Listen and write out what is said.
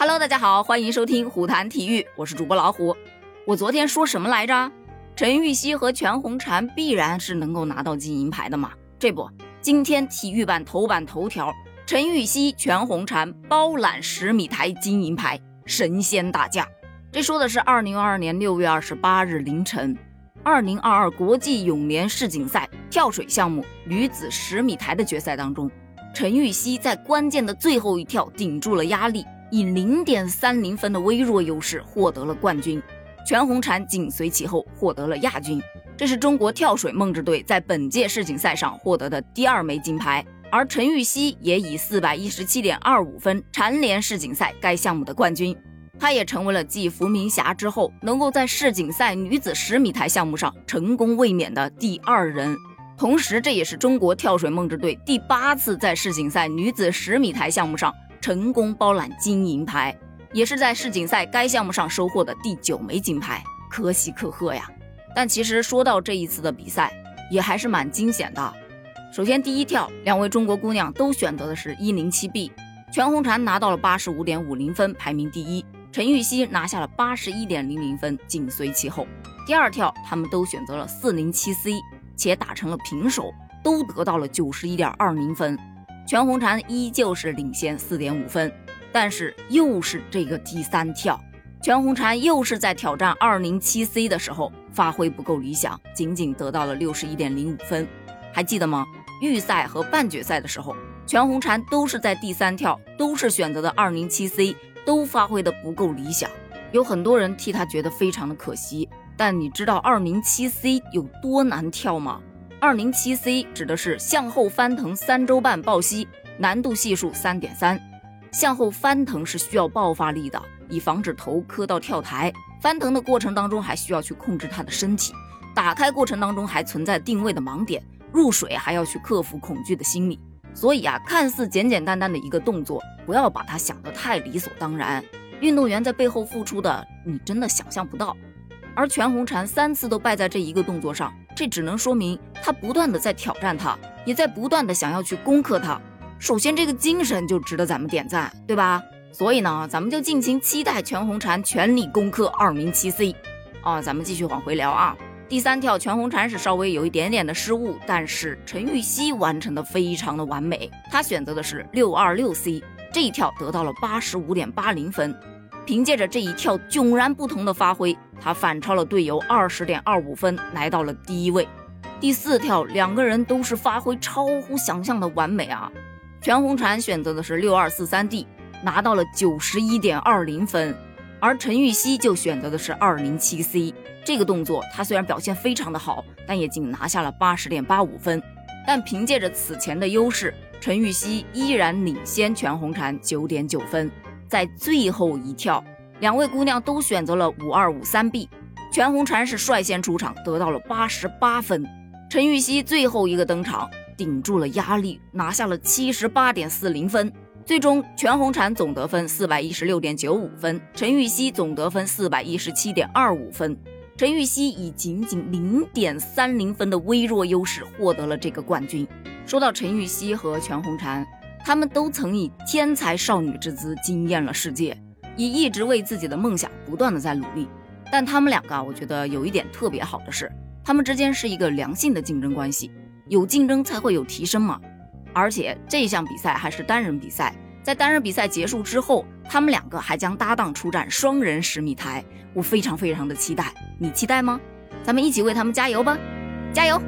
Hello，大家好，欢迎收听虎谈体育，我是主播老虎。我昨天说什么来着？陈芋汐和全红婵必然是能够拿到金银牌的嘛？这不，今天体育版头版头条：陈芋汐、全红婵包揽十米台金银牌，神仙打架。这说的是二零二二年六月二十八日凌晨，二零二二国际泳联世锦赛跳水项目女子十米台的决赛当中，陈芋汐在关键的最后一跳顶住了压力。以零点三零分的微弱优势获得了冠军，全红婵紧随其后获得了亚军。这是中国跳水梦之队在本届世锦赛上获得的第二枚金牌，而陈芋汐也以四百一十七点二五分蝉联世锦赛该项目的冠军。她也成为了继伏明霞之后能够在世锦赛女子十米台项目上成功卫冕的第二人，同时这也是中国跳水梦之队第八次在世锦赛女子十米台项目上。成功包揽金银牌，也是在世锦赛该项目上收获的第九枚金牌，可喜可贺呀！但其实说到这一次的比赛，也还是蛮惊险的。首先第一跳，两位中国姑娘都选择的是一零七 B，全红婵拿到了八十五点五零分，排名第一；陈芋汐拿下了八十一点零零分，紧随其后。第二跳，他们都选择了四零七 C，且打成了平手，都得到了九十一点二零分。全红婵依旧是领先四点五分，但是又是这个第三跳，全红婵又是在挑战二零七 C 的时候发挥不够理想，仅仅得到了六十一点零五分。还记得吗？预赛和半决赛的时候，全红婵都是在第三跳，都是选择的二零七 C，都发挥的不够理想。有很多人替她觉得非常的可惜，但你知道二零七 C 有多难跳吗？二零七 C 指的是向后翻腾三周半抱膝，难度系数三点三。向后翻腾是需要爆发力的，以防止头磕到跳台。翻腾的过程当中还需要去控制他的身体，打开过程当中还存在定位的盲点，入水还要去克服恐惧的心理。所以啊，看似简简单单的一个动作，不要把它想得太理所当然。运动员在背后付出的，你真的想象不到。而全红婵三次都败在这一个动作上。这只能说明他不断的在挑战他，也在不断的想要去攻克他。首先，这个精神就值得咱们点赞，对吧？所以呢，咱们就尽情期待全红婵全力攻克二零七 C。啊，咱们继续往回聊啊。第三跳，全红婵是稍微有一点点的失误，但是陈芋汐完成的非常的完美。她选择的是六二六 C，这一跳得到了八十五点八零分。凭借着这一跳迥然不同的发挥，他反超了队友二十点二五分，来到了第一位。第四跳，两个人都是发挥超乎想象的完美啊！全红婵选择的是六二四三 D，拿到了九十一点二零分，而陈芋汐就选择的是二零七 C。这个动作她虽然表现非常的好，但也仅拿下了八十点八五分。但凭借着此前的优势，陈芋汐依然领先全红婵九点九分。在最后一跳，两位姑娘都选择了五二五三 B，全红婵是率先出场，得到了八十八分。陈芋汐最后一个登场，顶住了压力，拿下了七十八点四零分。最终，全红婵总得分四百一十六点九五分，陈芋汐总得分四百一十七点二五分。陈芋汐以仅仅零点三零分的微弱优势获得了这个冠军。说到陈芋汐和全红婵。他们都曾以天才少女之姿惊艳了世界，也一直为自己的梦想不断的在努力。但他们两个，我觉得有一点特别好的是，他们之间是一个良性的竞争关系，有竞争才会有提升嘛。而且这项比赛还是单人比赛，在单人比赛结束之后，他们两个还将搭档出战双人十米台，我非常非常的期待，你期待吗？咱们一起为他们加油吧，加油！